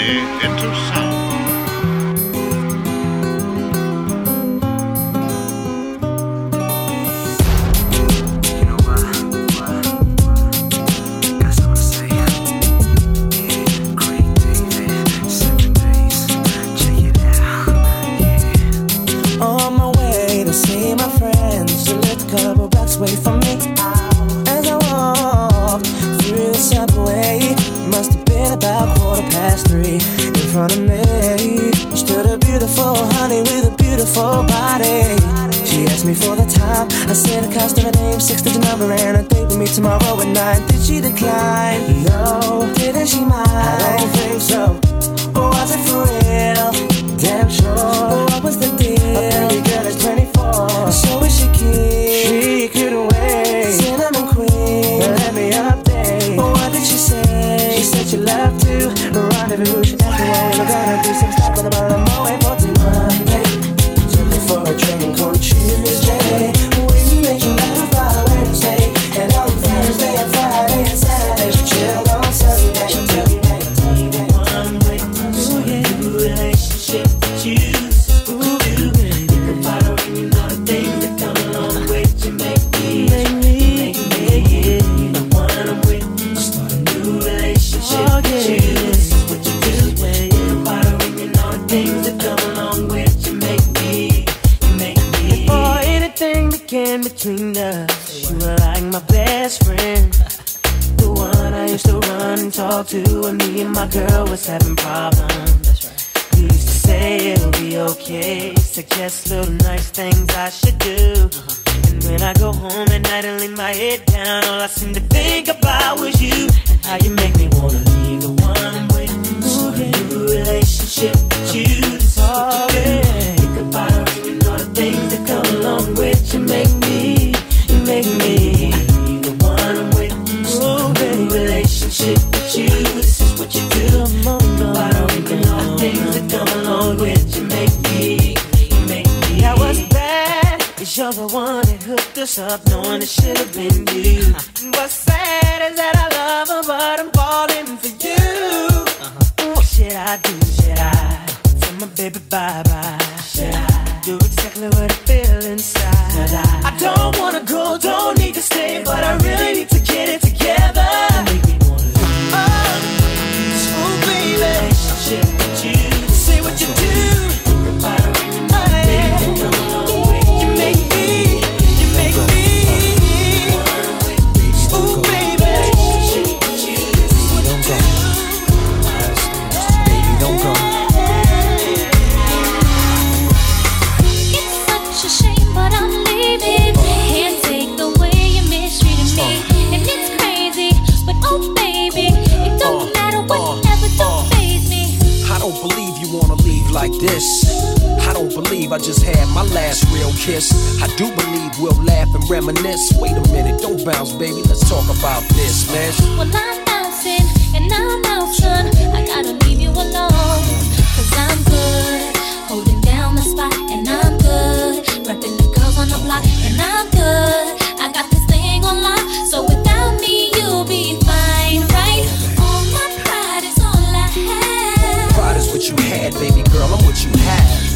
into sound. go home at night and lay my head down. All I seem to think about was you and how you make me wanna leave the one I'm with. Ooh, yeah. new relationship. this up knowing it should have been you. What's sad is that I love her, but I'm falling for you. Uh-huh. What should I do? Should I tell my baby bye bye? Should I do exactly what I feel inside? I, I don't wanna go, don't need to stay, but I really I just had my last real kiss. I do believe we'll laugh and reminisce. Wait a minute, don't bounce, baby. Let's talk about this, man. Well, I'm bouncing and I'm out, son. I gotta leave you alone. Cause I'm good, holding down the spot, and I'm good. Repping the girls on the block, and I'm good. I got this thing on lock, so without me, you'll be fine, right? All my pride is all I have. Pride is what you had, baby girl. I'm what you have.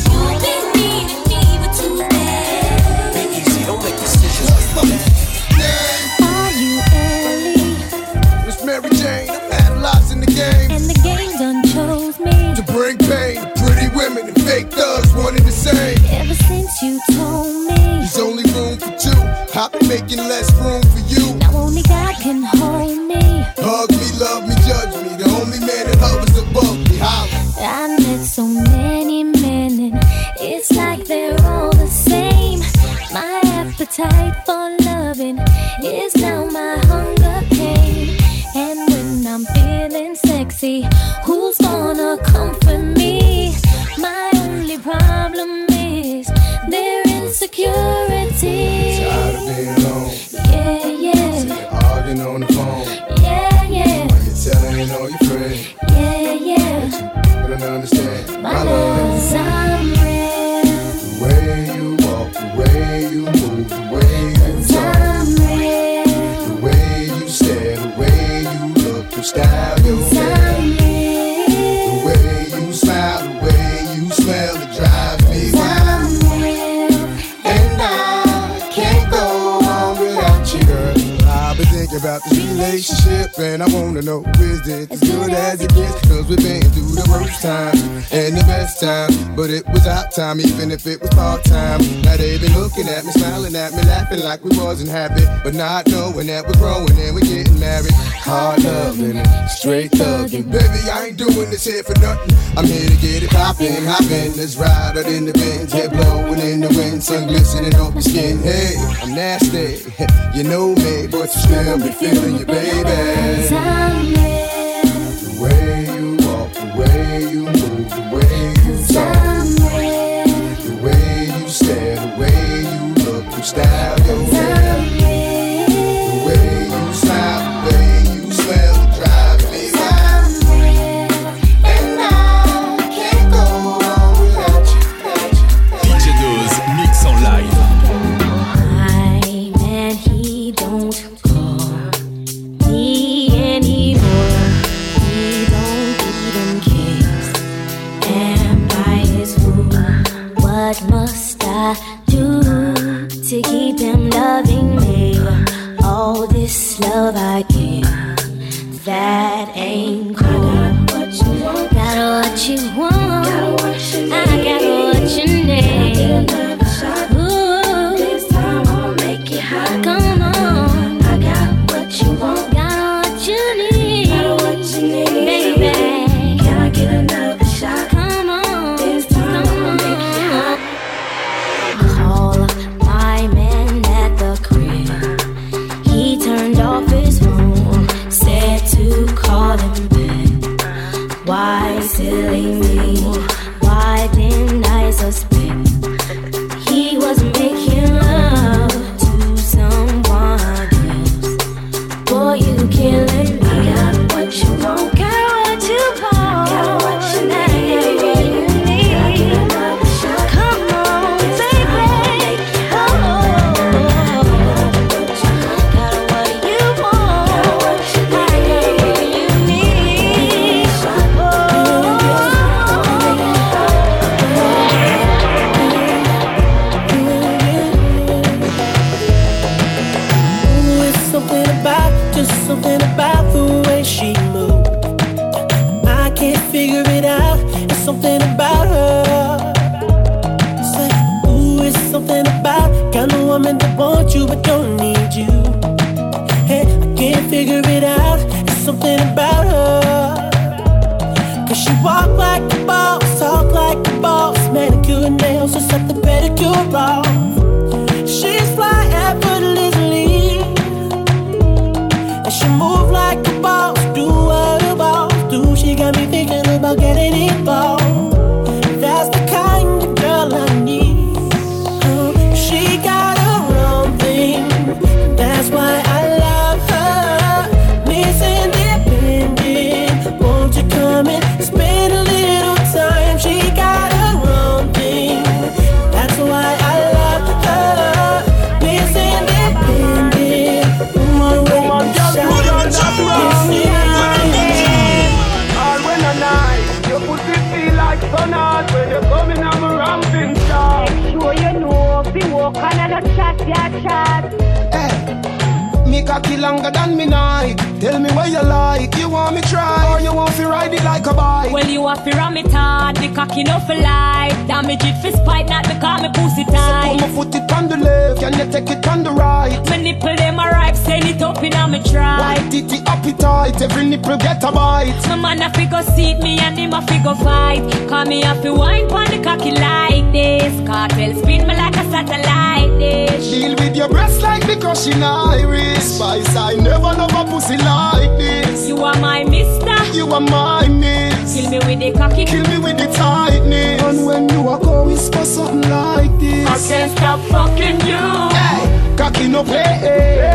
but not knowing that we're growing and we're getting married. Hard loving and straight thugging. Baby, I ain't doing this here for nothing. I'm here to get it poppin', hoppin'. Let's ride out in the bins, head blowing in the wind, sun glistening on my skin. Hey, I'm nasty, you know me, but you still be feeling you, baby. The way you walk, the way you move, the way cocky longer than me night. Tell me where you like. You want me try, or you want me ride it like a bike? Well, you have to ram it hard, the cocky no for life. Damage it for spite, not because me pussy tight. So put my foot it on the left, can you take it on the right? My nipple them a ripe, send it up in me try. White it, the appetite, every nipple get a bite. My man a fi go seat me and him a fi go fight. Call me up to wine pon the cocky like this. Kartel spin me like a satellite dish. Deal with your breasts like the crushing iris. Spice, I never love a pussy like this. You are my mister. You are my miss. Kill me with the cocky. Kill me with the tightness. And when you are going for something like this, I can't stop fucking you. Hey, cocky no play. Hey.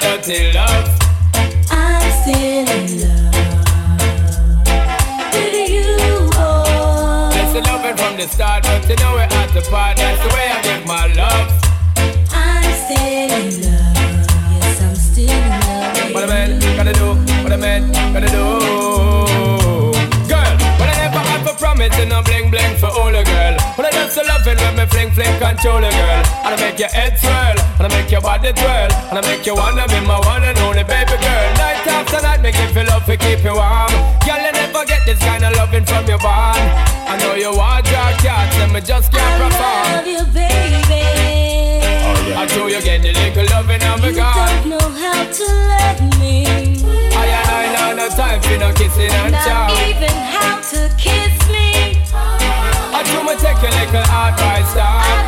Dirty, dirty love. I'm still in love with you, boy. That's the loving from the start, but you know we're at the part. That's the way I give my love. I'm still in love. Yes, I'm still in love. What a man gotta do, what a man gotta do. A promise and no bling bling for all a girl. But I just love it when me fling fling control a girl. And I make your head swirl, and I make your body twirl, and I make you wanna be my one and only baby girl. Night after night, make you feel love to keep you warm. Girl, you never get this kind of loving from your bond. I know you want your cats, and me just can't perform. love you, baby. Oh, I told you get the little loving of me You gone. don't know how to love me. I and I know no time for no kissing and Not take a little advice,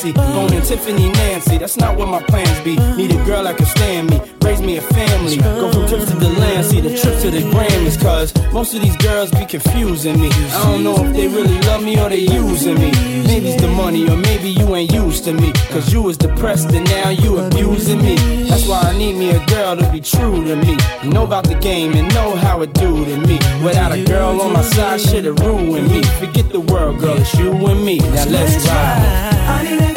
fancy. Boning Tiffany Nancy, that's not what my plans be. Need a girl that can stand me, raise me a family. Go from trips to the land, see the trip to the Grammys, cause most of these girls be confusing me. I don't know if they really love me or they using me. Maybe it's the money, or maybe you ain't used to me. Cause you was depressed and now you abusing me. That's why I need me a girl to be true to me. Know about the game and know how it do to me. Without a girl on my side, shit'll ruin me. Forget the world, girl, it's you and me. Now let's ride.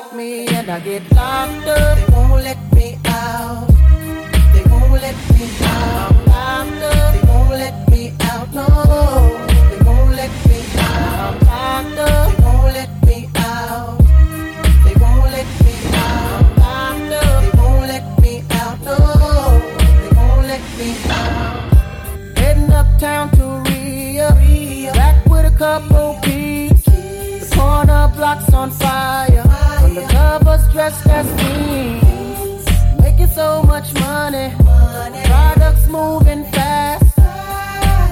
stop me and I get locked up. They won't let me out. They won't let me out. I'm locked up. They won't let me out. No. They won't let me out. I'm locked up. They won't let me out. They won't let me out. I'm locked up. They won't let me out. No. They won't let me out. Heading uptown to Rio. Back with a couple beats. The corner blocks on fire. That's, that's. Making so much money. Products moving fast.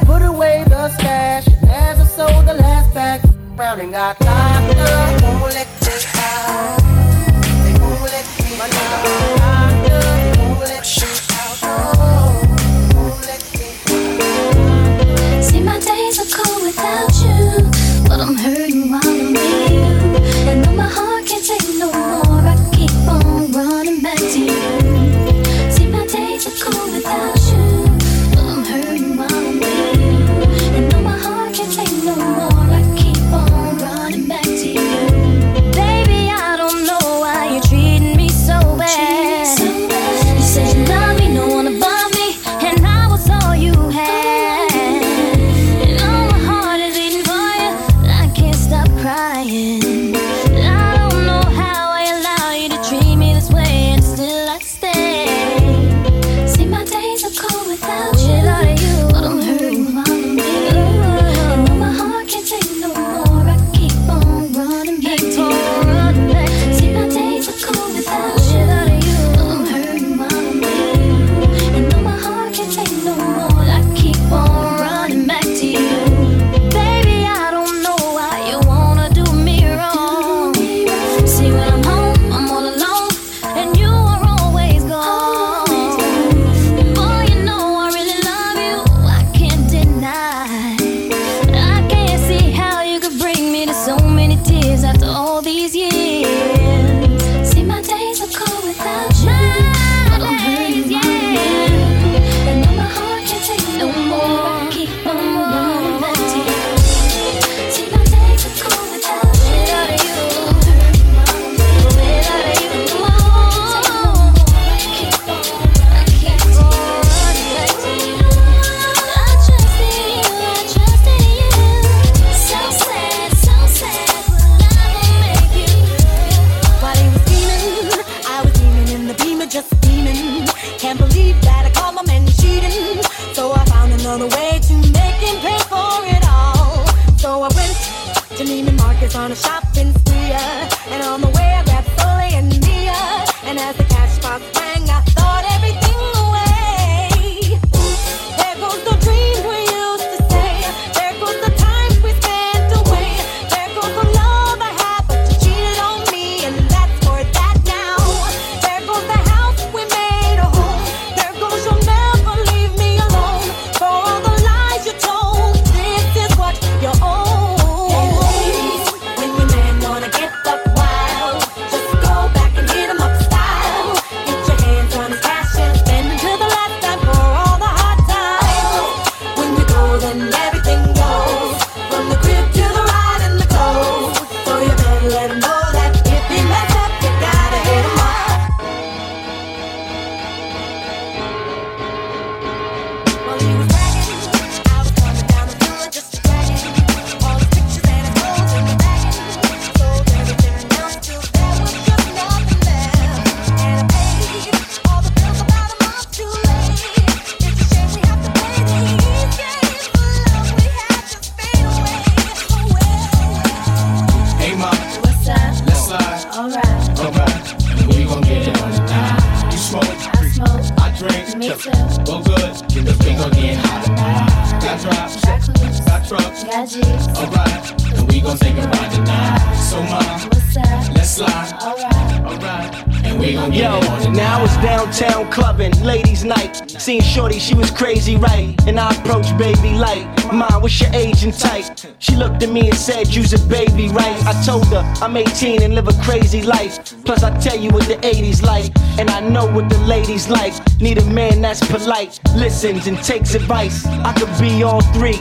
Put away the stash. And as I sold the last pack, Browning got locked up. Won't let me out. told her I'm 18 and live a crazy life. Plus, I tell you what the 80s like, and I know what the ladies like. Need a man that's polite, listens, and takes advice. I could be all three.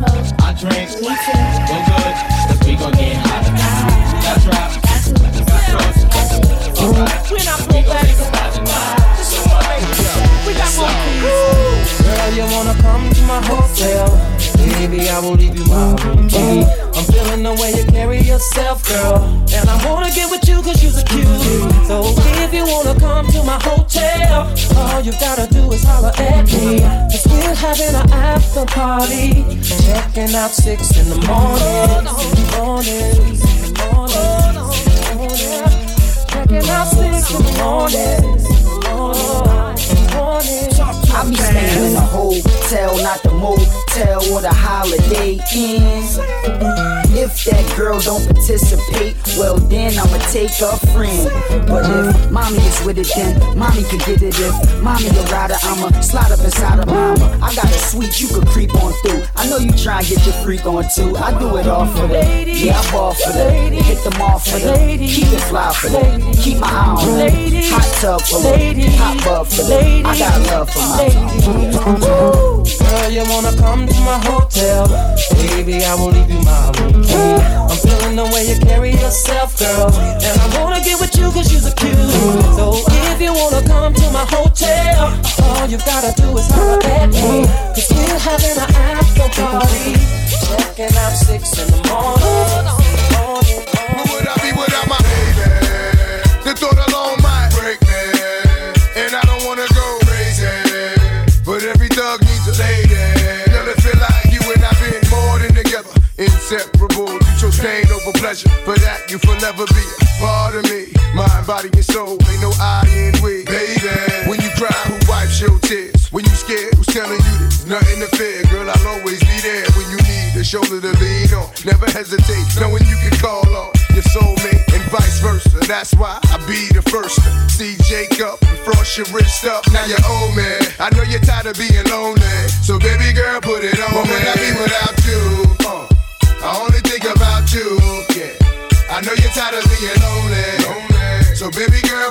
Smoke, I smoke, I drink, we too. Good, cause we gon' get hot. That's right, that's right, that's right. Alright, we're not we gon' take a ride. We got more. Girl, you wanna come to my hotel? Baby, I will leave you my room. I'm feeling the way you carry yourself, girl. And I wanna get with you cause you're so cute. So if you wanna come to my hotel, all you gotta do is holler at me. Cause we're having an after party. Checking out six in the morning. Morning. Morning. Checking out six in the morning. I be staying in a hotel, not the motel or the holiday inn. If that girl don't participate, well then I'ma take a friend. But if mommy is with it, then mommy can get it. If mommy a rider, I'ma slide up inside of mama. I got a suite you could creep on through. I know you try and get your freak on too. I do it all for them. Yeah, I ball for them. Hit them all for them. Keep it fly for them. Keep my eye on them. Hot tub for them. Hot bub for them. I got love for my Girl, you wanna come to my hotel? Baby, I will leave you my room. I'm feeling the way you carry yourself, girl. And I wanna get with you cause you're so cute. So if you wanna come to my hotel, all you gotta do is holler at me. Cause we're having an after party. Checking out six in the morning. morning, Where would I be without my baby? The thought alone pleasure. For that, you forever be a part of me. Mind, body, and soul, ain't no I in we. Baby, when you cry, who wipes your tears? When you scared, who's telling you there's nothing to fear? Girl, I'll always be there when you need a shoulder to lean on. Never hesitate, knowing you can call on your soulmate and vice versa. That's why I be the first to see Jacob and frost your wrist up. Now you're old man. I know you're tired of being lonely. So baby girl, put it on. What would I be without you? Uh, I only think about you. Yeah. I know you're tired of being lonely. lonely. So baby girl,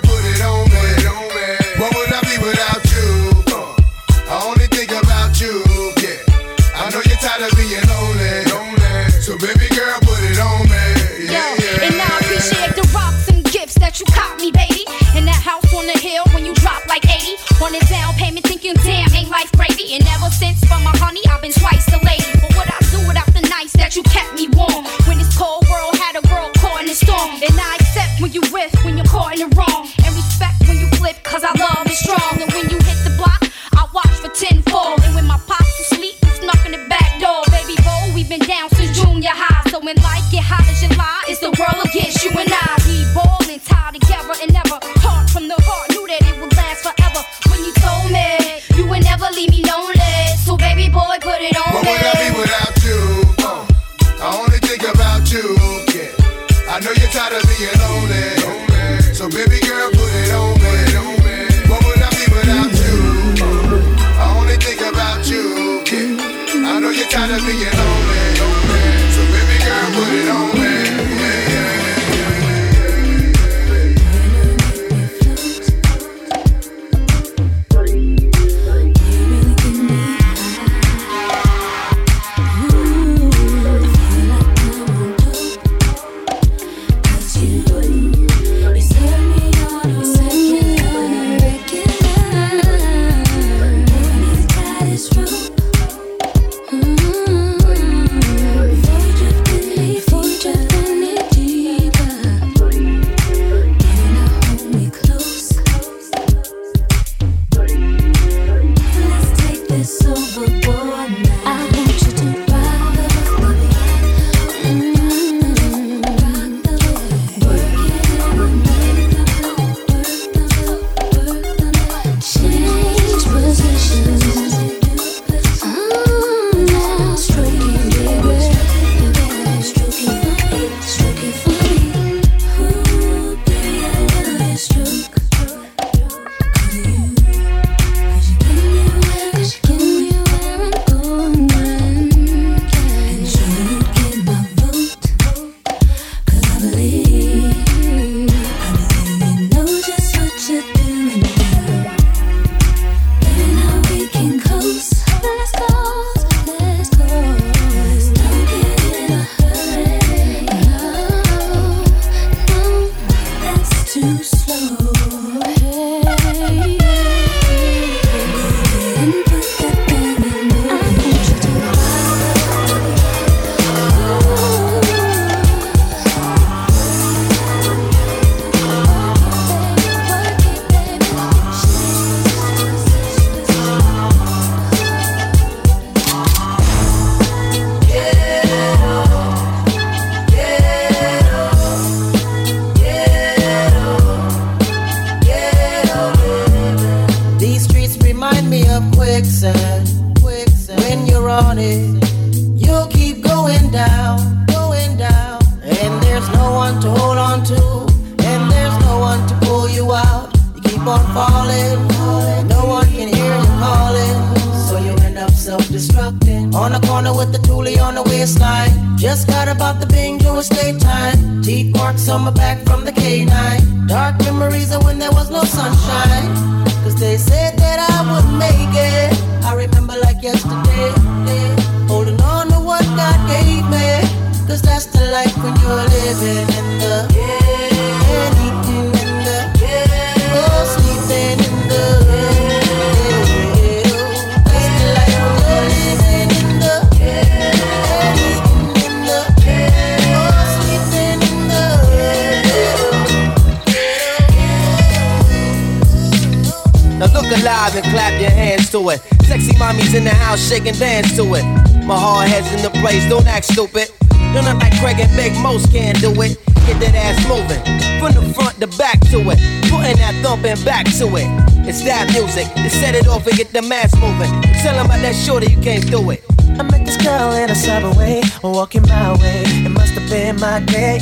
shake and dance to it. My hard head's in the place, don't act stupid. Don't act like Craig and Big Most can't do it. Get that ass moving, from the front to back to it. Putting that thumping back to it. It's that music to set it off and get the mass moving. Tell them about that shorty you can't do it. I met this girl in a subway, walking my way. It must have been my day.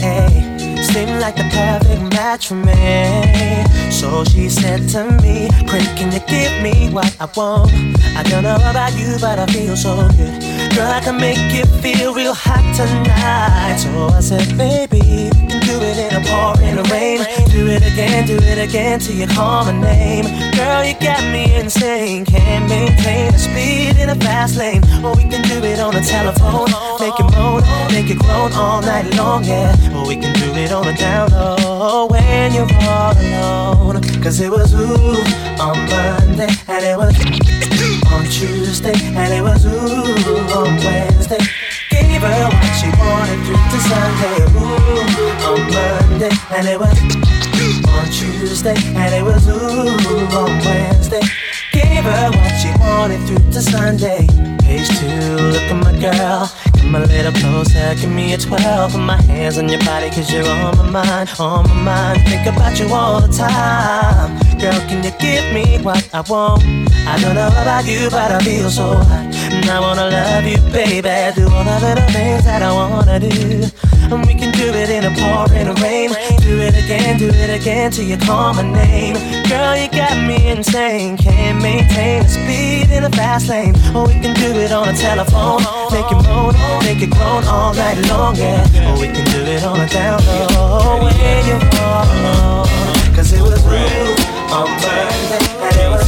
Seemed like the perfect match for me. So she said to me, Pray, can you give me what I want? I don't know about you, but I feel so good. Girl, I can make you feel real hot tonight. So I said, Baby, we can do it in a pouring rain. Do it again, do it again till you call my name. Girl, you got me insane. Can't maintain the speed in a fast lane. Or we can do it on the telephone. Make it moan, make it groan all night long, yeah. Or we can do it on the down low when you're all alone. Cause it was ooh on Monday, and it was on Tuesday, and it was ooh on Wednesday. Gave her what she wanted through to Sunday, ooh on Monday, and it was on Tuesday, and it was ooh on Wednesday. Gave her what she wanted through to Sunday. Page two, look at my girl. Come a little closer, give me a 12. Put my hands on your body, cause you're on my mind, on my mind. Think about you all the time. Girl, can you give me what I want? I don't know about you, but I feel so hot. And I wanna love you, baby. Do all the little things that I wanna do. And we can do it in a pouring rain. Do it again, do it again till you call my name. Girl, you got me insane. Can't maintain the speed in a fast lane. Or we can do it on a telephone. Make it moan, make it groan all night long, yeah. Or we can do it on a down low. When you fall, cause it was real on Monday,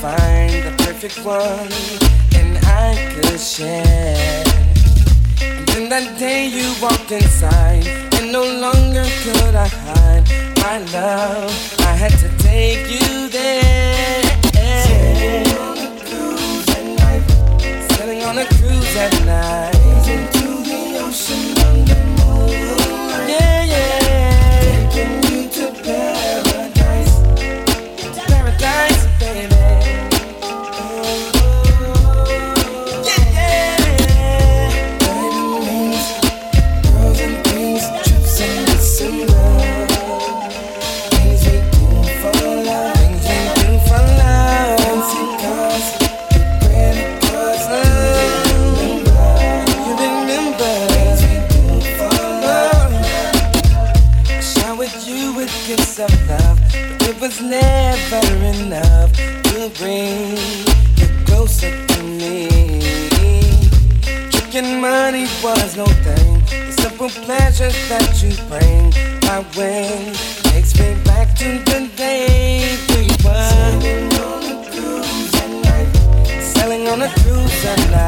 find the perfect one and I could share. And then that day you walked inside, and no longer could I hide my love. I had to take you there. Sailing on a cruise at night. Sailing on a cruise at night. Into the ocean was never enough to bring you closer to me. Tricking money was no thing. The simple pleasures that you bring, my win takes me back to the day we were sailing on a cruise at night,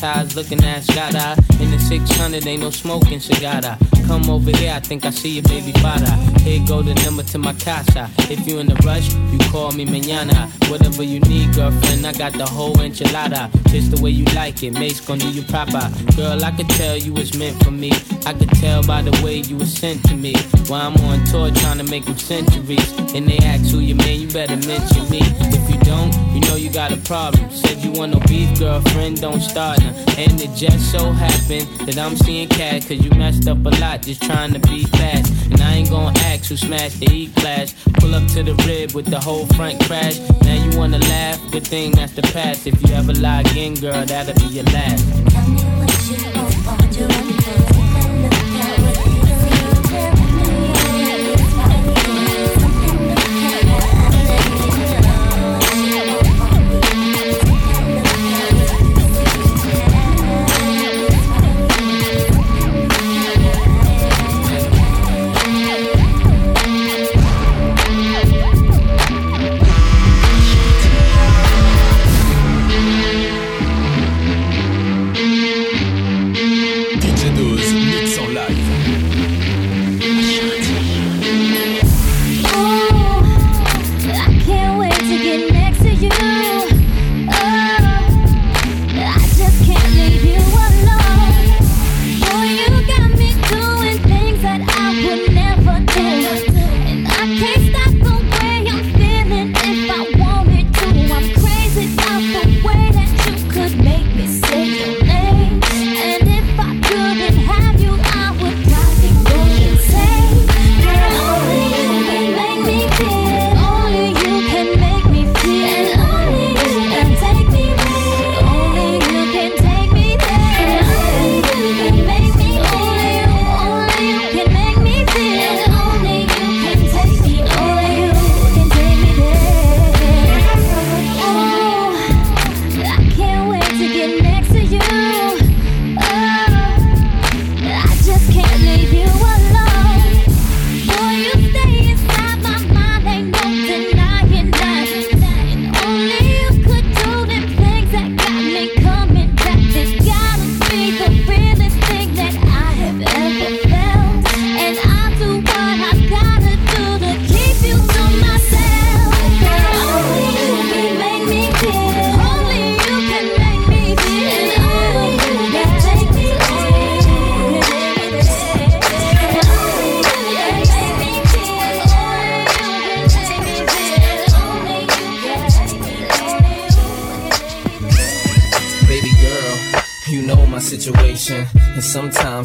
Way looking at Scada. In the 600, ain't no smoking cigar. Come over here, I think I see your baby father. Here go the number to my casa. If you in a rush, you call me mañana. Whatever you need, girlfriend, I got the whole enchilada. Just the way you like it, Mase gon' do you proper. Girl, I could tell you was meant for me. I could tell by the way you was sent to me. While I'm on tour trying to make them centuries. And they ask who you man, you better mention me. If you don't, you know you got a problem. Said you want no beef, girlfriend, don't start now. And it just so happened that I'm seeing cat, cause you messed up a lot just trying to be fast. And I ain't gonna ask who smashed the E class. Pull up to the rib with the whole front crash. Now you wanna laugh, good thing that's the past. If you ever lie again, girl, that'll be your last.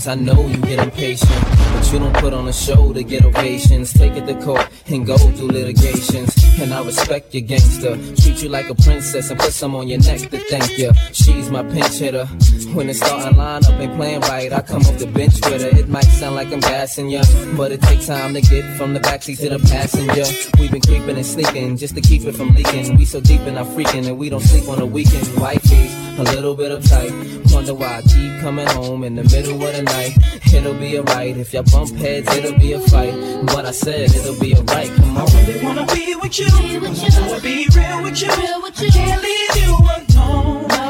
I know you get impatient. But you don't put on a show to get ovations. Take it to court and go through litigations. And I respect your gangster. Treat you like a princess and put some on your neck to thank you. She's my pinch hitter. When the starting lineup ain't playing right, I come off the bench with her. It might sound like I'm gassing ya, but it takes time to get from the backseat to the passenger. We've been creeping and sneaking just to keep it from leaking. We so deep in our freaking and we don't sleep on the weekend. Wifey's a little bit uptight. Wonder why I keep coming home in the middle of the night. It'll be alright if y'all bump heads, it'll be a fight. But I said it'll be alright. Come on. I really wanna be with you. Be with you. I wanna be real with you. Real with you. I can't leave you alone.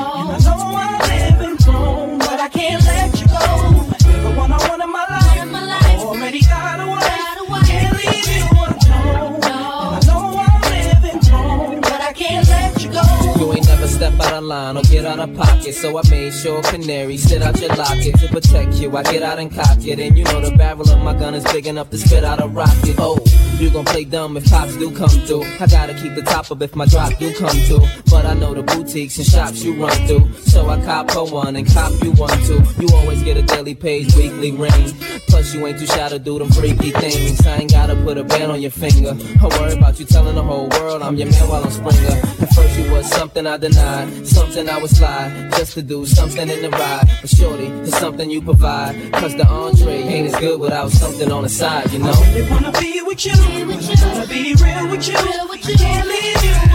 Step out of line or get out of pocket. So I made sure canary sit out your locket to protect you. I get out and cock it. And you know the barrel of my gun is big enough to spit out a rocket. Oh, you gon' play dumb if cops do come through. I gotta keep the top up if my drop do come through. But I know the boutiques and shops you run through. So I cop her one and cop you one too. You always get a daily page, weekly ring. Plus you ain't too shy to do them freaky things. I ain't gotta put a band on your finger. I worry about you telling the whole world I'm your man while I'm Springer. At first you was something I denied, something I would slide just to do something in the ride. But shorty, it's something you provide. Cause the entree ain't as good without something on the side, you know? I really wanna be with you. Be real with you. Real with you. I can't leave you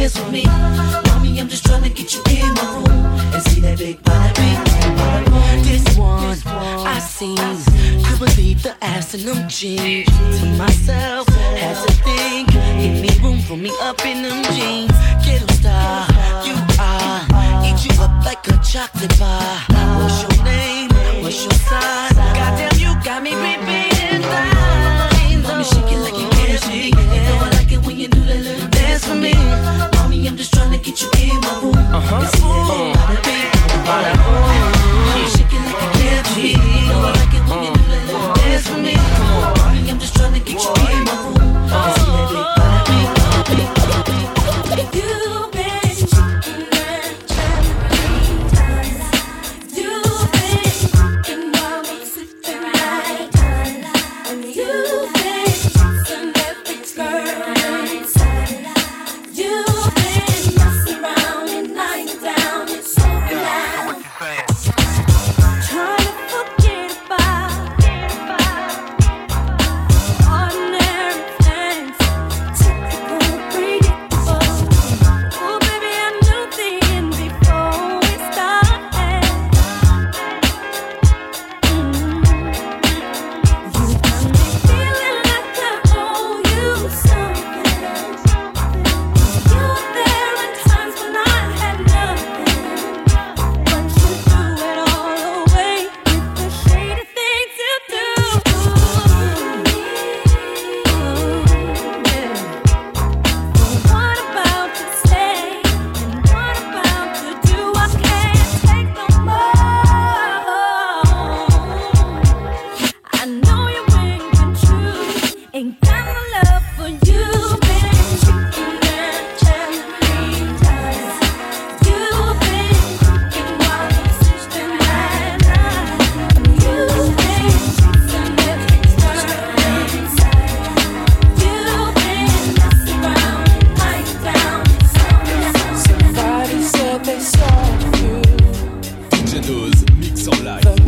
get oh, I. Mommy, I'm just trying to get you in my room and see that big oh, boom. This one I seen, could believe the them jeans. To myself, had to think, any room for me up in them jeans. Ghetto star, you are, eat you up like a chocolate bar. What's your name? What's your sign? Goddamn, you got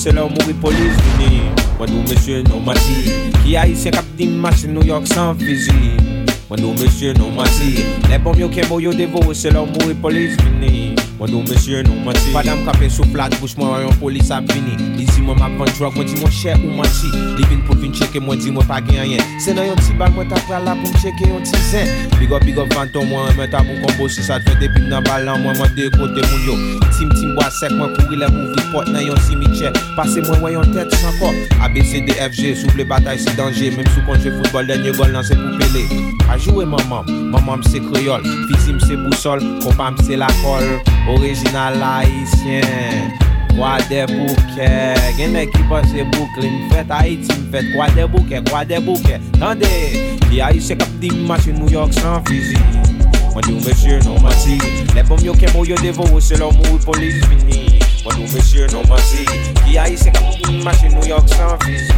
se la ou mouri polis vini. Mwen nou monsye nou mati Ki a yi se kap di mas New York san fizi Mwen nou monsye nou mati Le bom yo kembo yo devo, se lor mouri polis vini Mwen bon, do mesye nou mati Padam kape sou flat, bouch mwen rayon polis ap vini Li zi mwen map van drog, mwen di mwen chè ou mati Li vin pou vin cheke, mwen di mwen pa gen yen Se nan yon ti bag, mwen ta prala pou mwen cheke yon ti zen Big up, big up, fanton mwen, mwen ta pou kombo Si sa te depi nan balan, mwen mwen dekote moun yo. Tim tim bo asek, mwen kouri le moun vripot nan yon simiche Pase mwen wè yon tèt san kor A, B, C, D, F, G, souple batay si danje Mem sou kontre foutbol, denye gol nan se pou pele A jowe maman, maman se kre kriol. Fizim se bousol, kompam se lakol Orijinal haisyen Kwa de bouke Genè ki pase boukle Mfet Haiti mfet Kwa de bouke, kwa de bouke Tande, ki haisyen kap di machi New York san fizi Mwen di ou non mesye nou mati Le bom yo kemo yo devo ou se lom ou polis vini Mwen di ou non mesye nou mati Ki haisyen kap di machi New York san fizi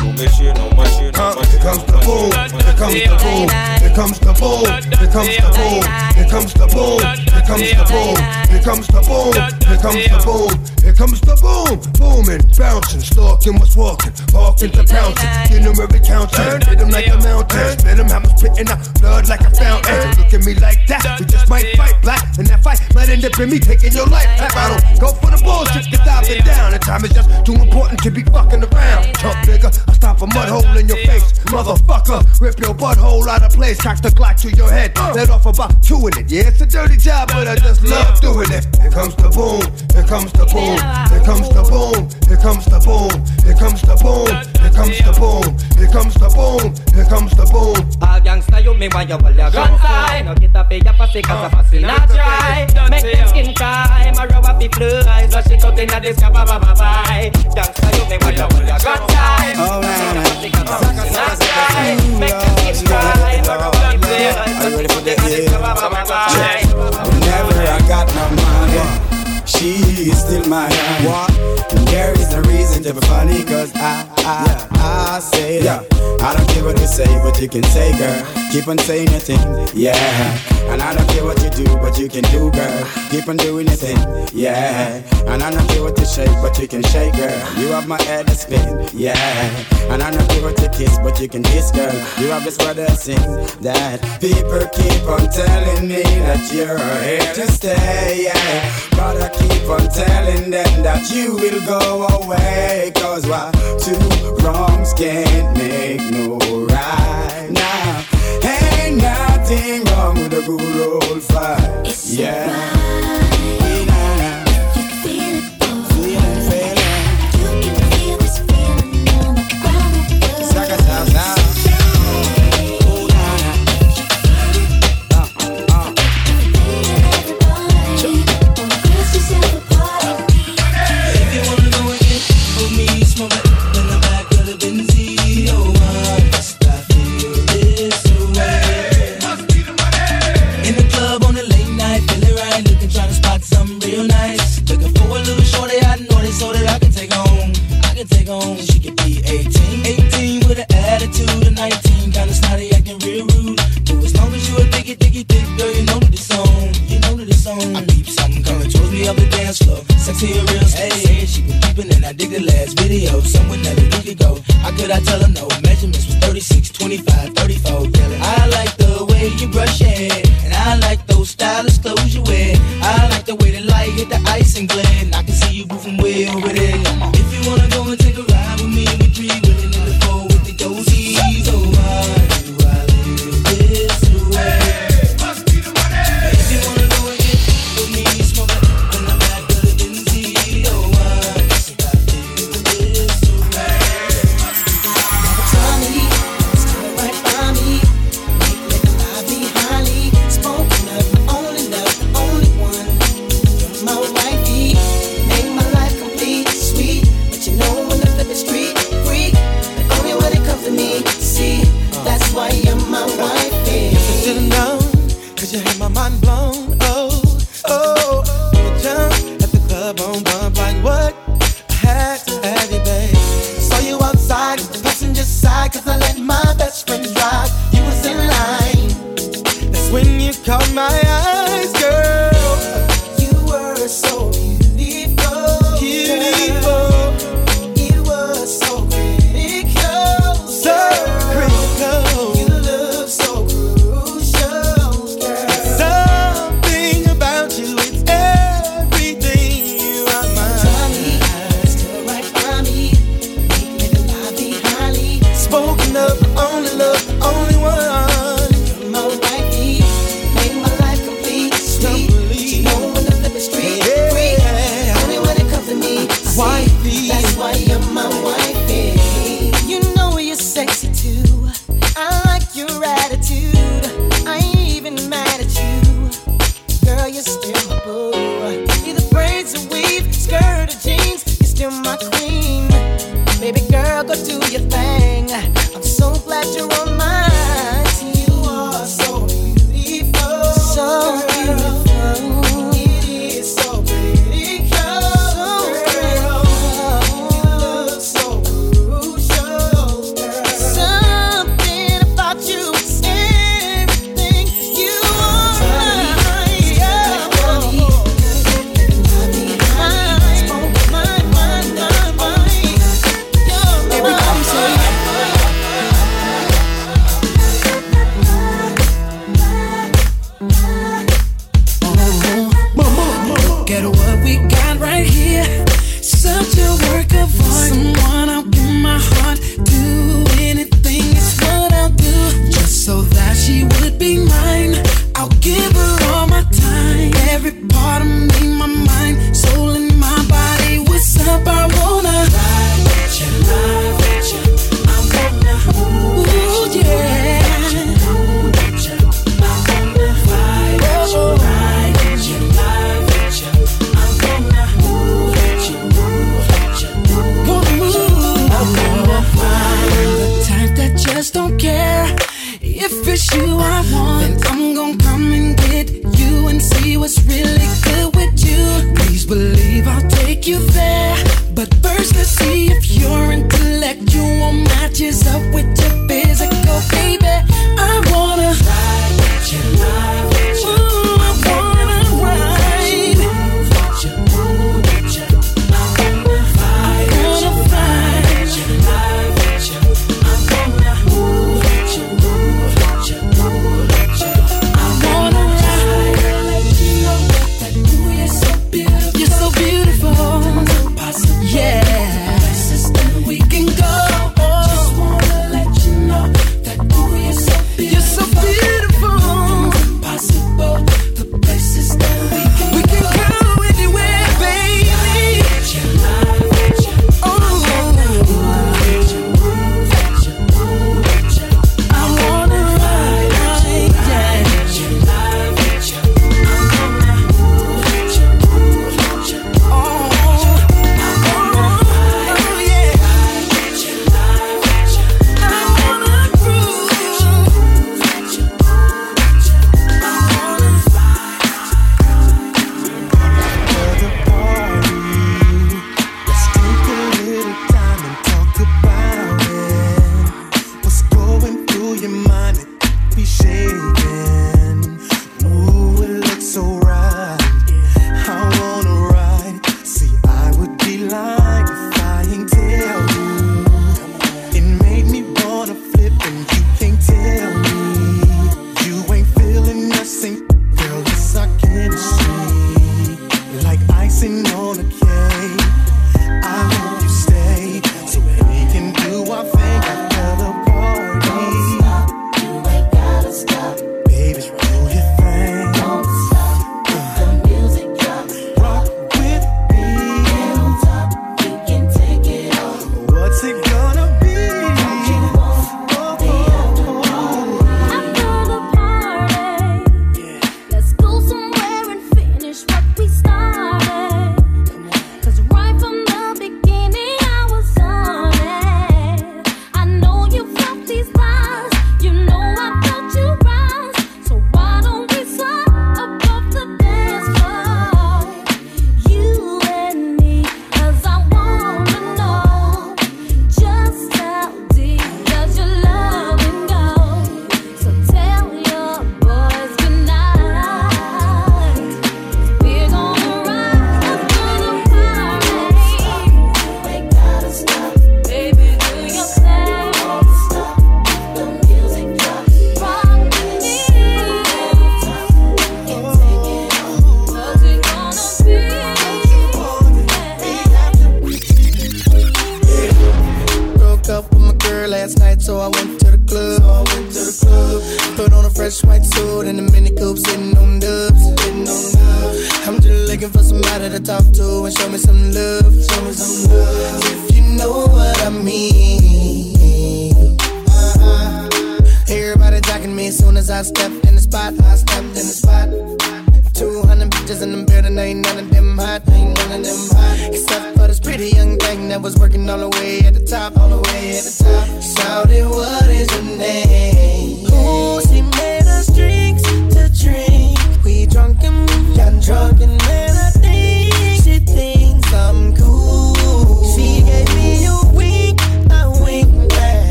Here comes the boom, here comes the boom Here comes the boom, here comes the boom comes the boom, here comes the boom Here comes the boom, here comes the boom Here comes the boom, booming, bouncing Stalking what's walking, walking to pouncing You know every counter, hit them like a mountain Spit them, how spitting out blood like a fountain Look at me like that, we just might fight black And that fight might end up in me taking your life back I don't go for the bullshit, get diving down And time is just too important to be fucking around Chump nigga, I stop a mud hole in your face Motherfucker, rip your butthole out of place Cock the Glock to your head, let off about two in it Yeah, it's a dirty job, but I just love doing it. Here comes the boom, here comes the boom Here comes the boom, here comes the boom Here comes the boom, here comes the boom Here comes the boom, here comes the boom. All gangsta you me want you hold your gun tight No get oh, up here, you pass it cause I pass it not try. Make them skin cry, my rubber be fly So she cut inna this ba ba ba bye. Gangsta, you me want you when you got time. Oh man, not time. Make me keep crying. Are you ready for that? Yeah. Whenever I got my money, she is still my honey. There is no reason to be funny, cause I, I, I say that. I don't care what you say, but you can say, girl. Keep on saying your thing, yeah. And I don't care what you do, but you can do, girl. Keep on doing your thing, yeah. And I don't care what you shake, but you can shake, girl. You have my head to spin, yeah. And I don't care what you kiss, but you can kiss, girl. You have this brother sing that people keep on telling me that you're here to stay, yeah. But I keep on telling them that you will go away. Cause why two wrongs can't make no right wrong with a good old fight. yeah. In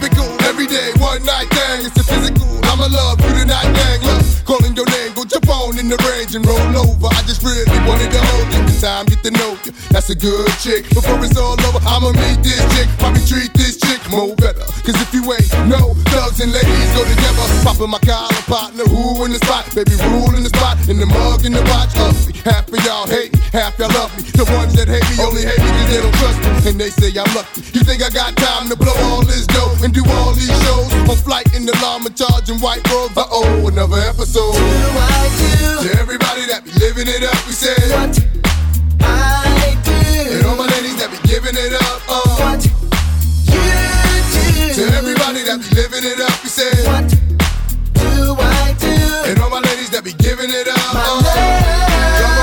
typical, everyday, one night thing. It's a physical. I'ma love you tonight, gang. Look, calling your name, in the range and roll over. I just really wanted to hold you. This time, get to know you. That's a good chick. Before it's all over, I'ma meet this chick. Probably treat this chick more better. Cause if you ain't no thugs and ladies go together. Popping my collar partner, who in the spot? Baby, rule in the spot. In the mug, in the watch. Ugly. Half of y'all hate me, half y'all love me. The ones that hate me only hate me cause they don't trust me. And they say I'm lucky. You think I got time to blow all this dough and do all these shows? On flight in the llama charging white robes. Uh oh, another episode. To everybody that be living it up, we say what I do. And all my ladies that be giving it up. Uh, what you do. To everybody that be living it up, we say what do I do? And all my ladies that be giving it up. Uh, come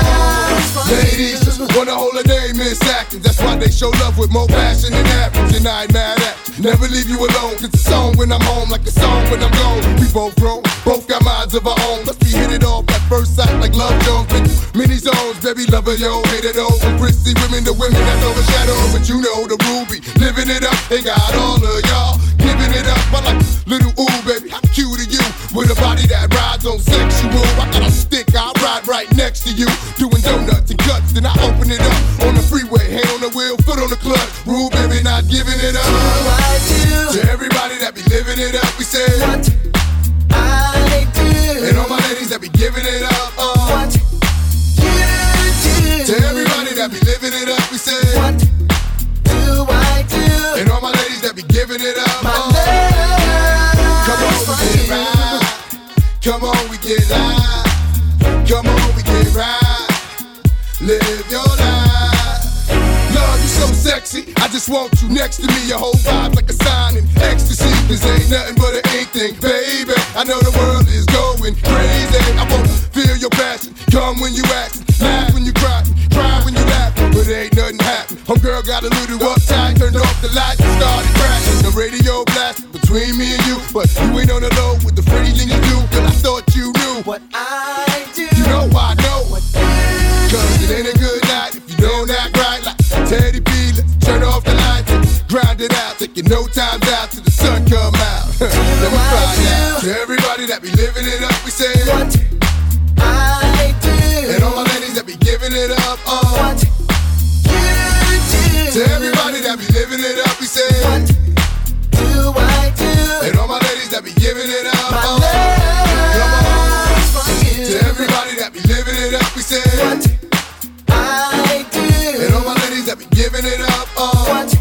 on, ladies, wanna hold a name seconds. That's why they show love with more passion than average. And I ain't mad at. Never leave you alone. Cause the song when I'm home, like the song when I'm gone. We both grown, both got minds of our own. Let's be hit it off at first sight like love Jones. Many zones, baby lover, yo, hate it all. From prissy women to women that's overshadowed. But you know the ruby, living it up. They got all of y'all giving it up. I like little ooh, baby, how cute are you? With a body that rides on sexual. I got a stick, I ride right next to you. Doing donuts and cuts, then I open it up on the freeway. Hand on the wheel, foot on the clutch. Rule, baby, not giving it up. To everybody that be living it up, we say what I do. And all my ladies that be giving it up. Uh, what you do. To everybody that be living it up, we say what do I do? And all my ladies that be giving it up. Come on, we get live. Come on, we get right. Live your life. Love, you so sexy. I just want you next to me. Your whole vibe like a sign in ecstasy. This ain't nothing but an thing, baby. I know the world is going crazy. I wanna feel your passion. Come when you act, laugh when you cry, cry when you laugh. But ain't nothing happen. Homegirl got a little uptight, turned off the lights and started crashing. The radio blast between me and you, but you ain't on the low with the pretty thing you do. Girl, I thought you knew what I do. You know I know what Cause it ain't a good night if you don't act right like Teddy P. Let's turn off the lights and grind it out. Taking no time out till the sun come out. Let me find out. To everybody that be living it up, we say what giving it up, come on. To everybody that be living it up, we say what I do. And all my ladies that be giving it up, uh, what you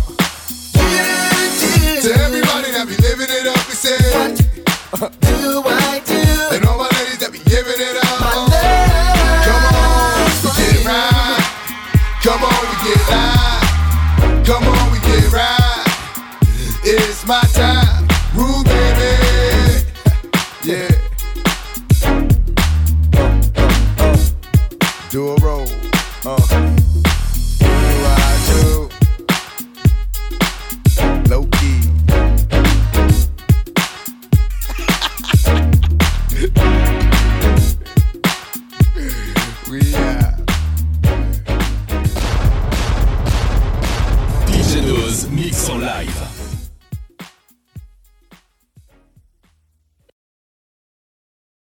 do. To everybody that be living it up, we say what do?